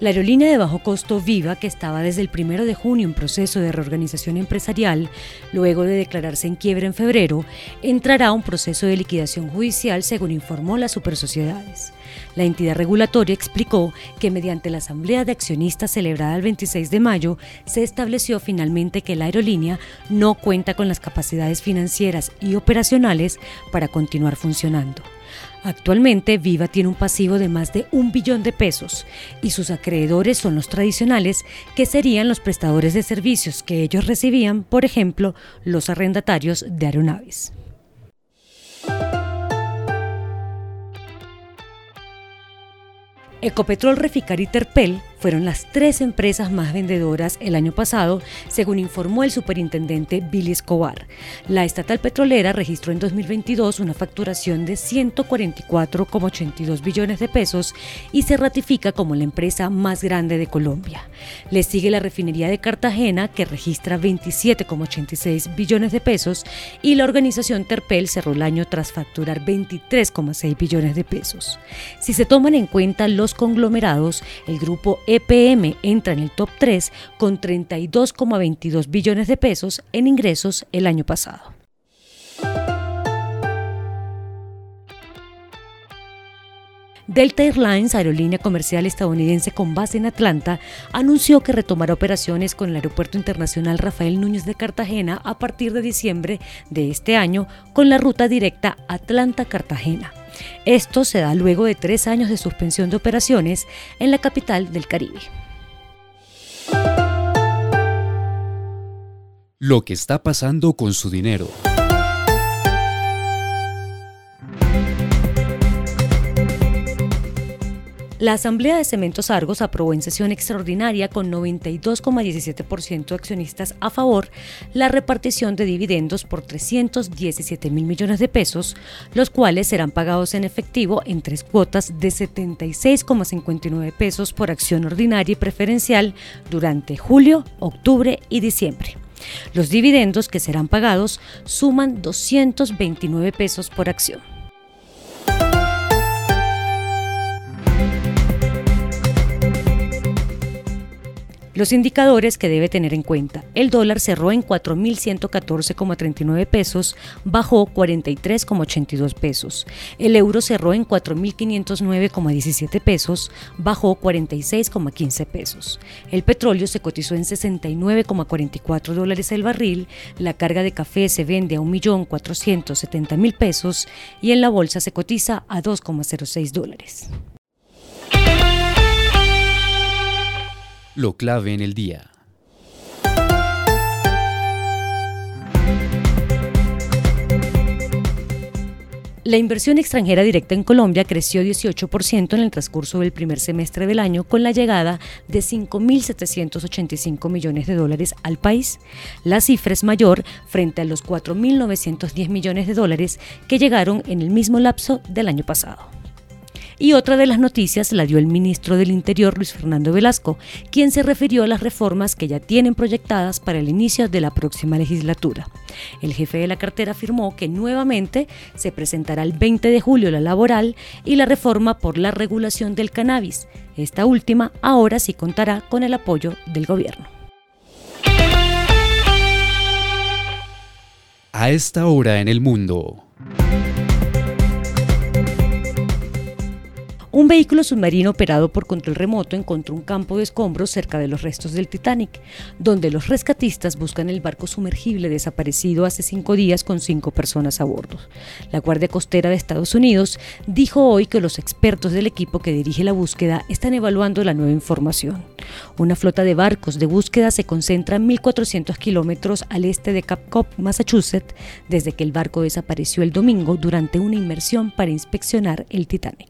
La aerolínea de bajo costo Viva, que estaba desde el 1 de junio en proceso de reorganización empresarial, luego de declararse en quiebra en febrero, entrará a un proceso de liquidación judicial, según informó las Supersociedades. La entidad regulatoria explicó que mediante la Asamblea de Accionistas celebrada el 26 de mayo, se estableció finalmente que la aerolínea no cuenta con las capacidades financieras y operacionales para continuar funcionando. Actualmente Viva tiene un pasivo de más de un billón de pesos y sus acreedores son los tradicionales, que serían los prestadores de servicios que ellos recibían, por ejemplo, los arrendatarios de aeronaves. Ecopetrol, Reficar y Terpel fueron las tres empresas más vendedoras el año pasado, según informó el superintendente Billy Escobar. La estatal petrolera registró en 2022 una facturación de 144,82 billones de pesos y se ratifica como la empresa más grande de Colombia. Le sigue la refinería de Cartagena, que registra 27,86 billones de pesos, y la organización Terpel cerró el año tras facturar 23,6 billones de pesos. Si se toman en cuenta los conglomerados, el grupo EPM entra en el top 3 con 32,22 billones de pesos en ingresos el año pasado. Delta Airlines, aerolínea comercial estadounidense con base en Atlanta, anunció que retomará operaciones con el Aeropuerto Internacional Rafael Núñez de Cartagena a partir de diciembre de este año con la ruta directa Atlanta-Cartagena. Esto se da luego de tres años de suspensión de operaciones en la capital del Caribe. Lo que está pasando con su dinero. La Asamblea de Cementos Argos aprobó en sesión extraordinaria con 92,17% de accionistas a favor la repartición de dividendos por 317 mil millones de pesos, los cuales serán pagados en efectivo en tres cuotas de 76,59 pesos por acción ordinaria y preferencial durante julio, octubre y diciembre. Los dividendos que serán pagados suman 229 pesos por acción. Los indicadores que debe tener en cuenta. El dólar cerró en 4.114,39 pesos, bajó 43,82 pesos. El euro cerró en 4.509,17 pesos, bajó 46,15 pesos. El petróleo se cotizó en 69,44 dólares el barril. La carga de café se vende a 1.470.000 pesos y en la bolsa se cotiza a 2,06 dólares. Lo clave en el día. La inversión extranjera directa en Colombia creció 18% en el transcurso del primer semestre del año con la llegada de 5.785 millones de dólares al país. La cifra es mayor frente a los 4.910 millones de dólares que llegaron en el mismo lapso del año pasado. Y otra de las noticias la dio el ministro del Interior, Luis Fernando Velasco, quien se refirió a las reformas que ya tienen proyectadas para el inicio de la próxima legislatura. El jefe de la cartera afirmó que nuevamente se presentará el 20 de julio la laboral y la reforma por la regulación del cannabis. Esta última ahora sí contará con el apoyo del gobierno. A esta hora en el mundo. Un vehículo submarino operado por control remoto encontró un campo de escombros cerca de los restos del Titanic, donde los rescatistas buscan el barco sumergible desaparecido hace cinco días con cinco personas a bordo. La Guardia Costera de Estados Unidos dijo hoy que los expertos del equipo que dirige la búsqueda están evaluando la nueva información. Una flota de barcos de búsqueda se concentra 1.400 kilómetros al este de Cape Cod, Massachusetts, desde que el barco desapareció el domingo durante una inmersión para inspeccionar el Titanic.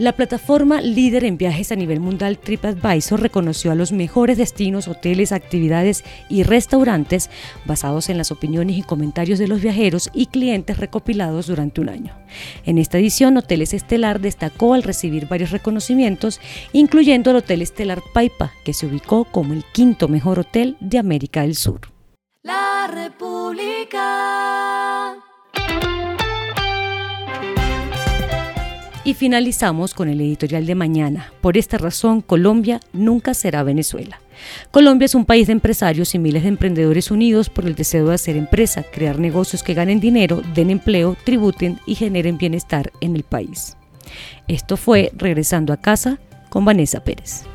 La plataforma líder en viajes a nivel mundial TripAdvisor reconoció a los mejores destinos, hoteles, actividades y restaurantes basados en las opiniones y comentarios de los viajeros y clientes recopilados durante un año. En esta edición, Hoteles Estelar destacó al recibir varios reconocimientos, incluyendo el Hotel Estelar Paipa, que se ubicó como el quinto mejor hotel de América del Sur. La República. Y finalizamos con el editorial de mañana. Por esta razón, Colombia nunca será Venezuela. Colombia es un país de empresarios y miles de emprendedores unidos por el deseo de hacer empresa, crear negocios que ganen dinero, den empleo, tributen y generen bienestar en el país. Esto fue Regresando a casa con Vanessa Pérez.